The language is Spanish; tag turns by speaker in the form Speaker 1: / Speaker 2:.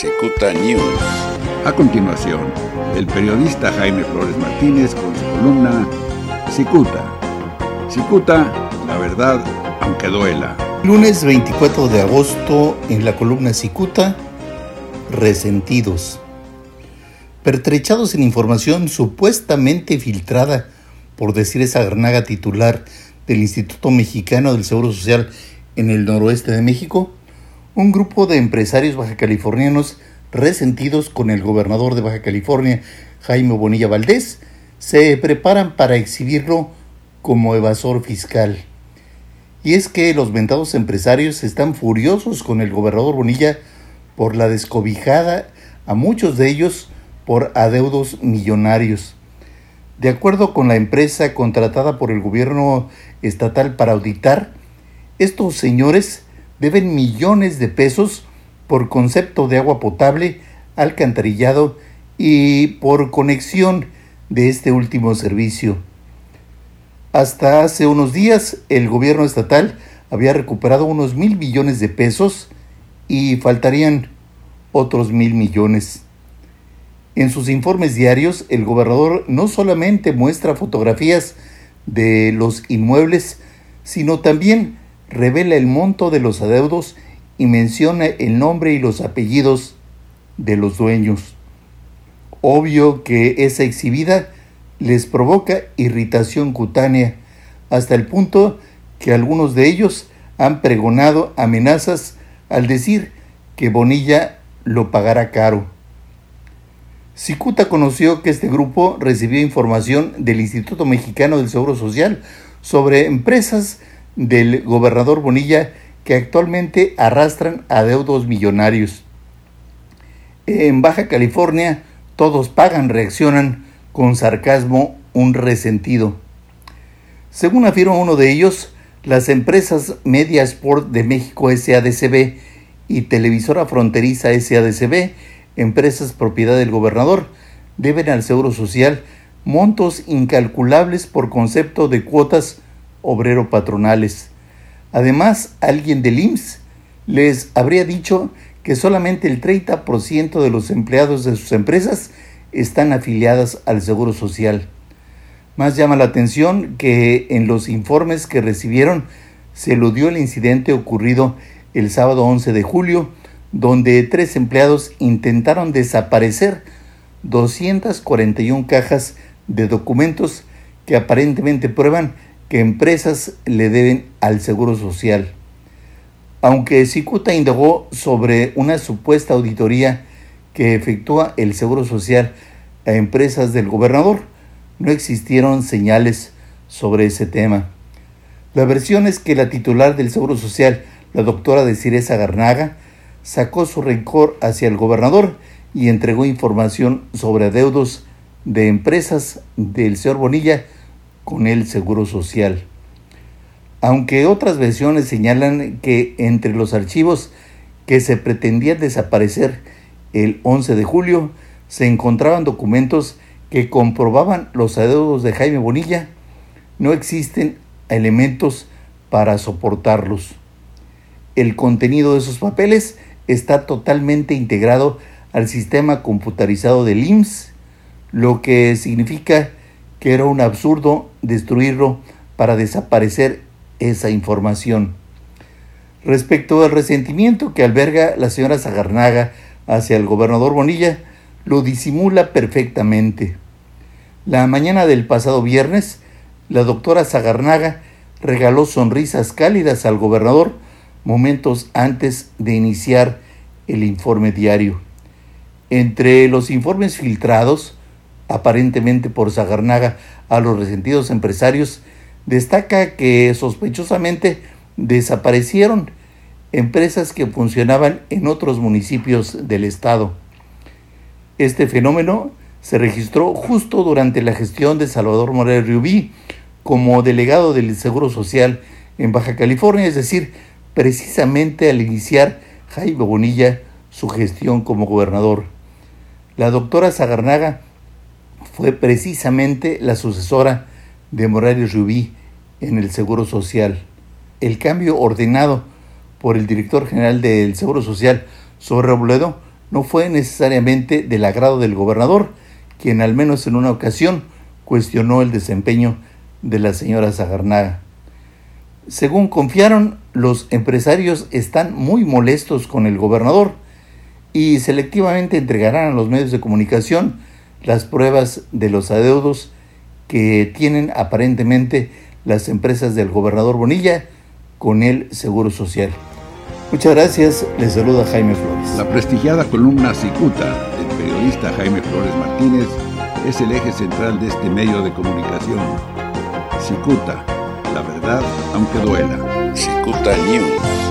Speaker 1: Cicuta News.
Speaker 2: A continuación, el periodista Jaime Flores Martínez con su columna Cicuta. Cicuta, la verdad, aunque duela.
Speaker 3: Lunes 24 de agosto, en la columna Cicuta, resentidos. Pertrechados en información supuestamente filtrada, por decir esa garnaga titular del Instituto Mexicano del Seguro Social en el noroeste de México, un grupo de empresarios bajacalifornianos resentidos con el gobernador de Baja California, Jaime Bonilla Valdés, se preparan para exhibirlo como evasor fiscal. Y es que los mentados empresarios están furiosos con el gobernador Bonilla por la descobijada a muchos de ellos por adeudos millonarios. De acuerdo con la empresa contratada por el gobierno estatal para auditar, estos señores deben millones de pesos por concepto de agua potable, alcantarillado y por conexión de este último servicio. Hasta hace unos días el gobierno estatal había recuperado unos mil millones de pesos y faltarían otros mil millones. En sus informes diarios, el gobernador no solamente muestra fotografías de los inmuebles, sino también revela el monto de los adeudos y menciona el nombre y los apellidos de los dueños. Obvio que esa exhibida les provoca irritación cutánea, hasta el punto que algunos de ellos han pregonado amenazas al decir que Bonilla lo pagará caro. Cicuta conoció que este grupo recibió información del Instituto Mexicano del Seguro Social sobre empresas del gobernador Bonilla que actualmente arrastran adeudos millonarios. En Baja California todos pagan, reaccionan con sarcasmo un resentido. Según afirma uno de ellos, las empresas Media Sport de México SADCB y Televisora Fronteriza SADCB, empresas propiedad del gobernador, deben al Seguro Social montos incalculables por concepto de cuotas obrero-patronales. Además, alguien del IMSS les habría dicho que solamente el 30% de los empleados de sus empresas están afiliadas al Seguro Social. Más llama la atención que en los informes que recibieron se eludió el incidente ocurrido el sábado 11 de julio, donde tres empleados intentaron desaparecer 241 cajas de documentos que aparentemente prueban que empresas le deben al Seguro Social. Aunque Cicuta indagó sobre una supuesta auditoría que efectúa el Seguro Social a empresas del gobernador, no existieron señales sobre ese tema. La versión es que la titular del Seguro Social, la doctora de Ciresa Garnaga, sacó su rencor hacia el gobernador y entregó información sobre adeudos de empresas del señor Bonilla con el Seguro Social. Aunque otras versiones señalan que entre los archivos que se pretendían desaparecer el 11 de julio se encontraban documentos que comprobaban los adeudos de Jaime Bonilla, no existen elementos para soportarlos. El contenido de esos papeles está totalmente integrado al sistema computarizado del IMSS, lo que significa que era un absurdo destruirlo para desaparecer esa información. Respecto al resentimiento que alberga la señora Zagarnaga hacia el gobernador Bonilla, lo disimula perfectamente. La mañana del pasado viernes, la doctora Zagarnaga regaló sonrisas cálidas al gobernador momentos antes de iniciar el informe diario. Entre los informes filtrados, aparentemente por Zagarnaga a los resentidos empresarios, destaca que sospechosamente desaparecieron empresas que funcionaban en otros municipios del estado. Este fenómeno se registró justo durante la gestión de Salvador Morel Rubí como delegado del Seguro Social en Baja California, es decir, precisamente al iniciar Jaime Bonilla su gestión como gobernador. La doctora Zagarnaga fue precisamente la sucesora de Morales Rubí en el Seguro Social. El cambio ordenado por el director general del Seguro Social sobre Robledo no fue necesariamente del agrado del gobernador, quien al menos en una ocasión cuestionó el desempeño de la señora Zagarnaga. Según confiaron, los empresarios están muy molestos con el gobernador y selectivamente entregarán a los medios de comunicación las pruebas de los adeudos que tienen aparentemente las empresas del gobernador Bonilla con el Seguro Social. Muchas gracias, les saluda Jaime Flores.
Speaker 2: La prestigiada columna Cicuta del periodista Jaime Flores Martínez es el eje central de este medio de comunicación. Cicuta, la verdad aunque duela.
Speaker 3: Cicuta News.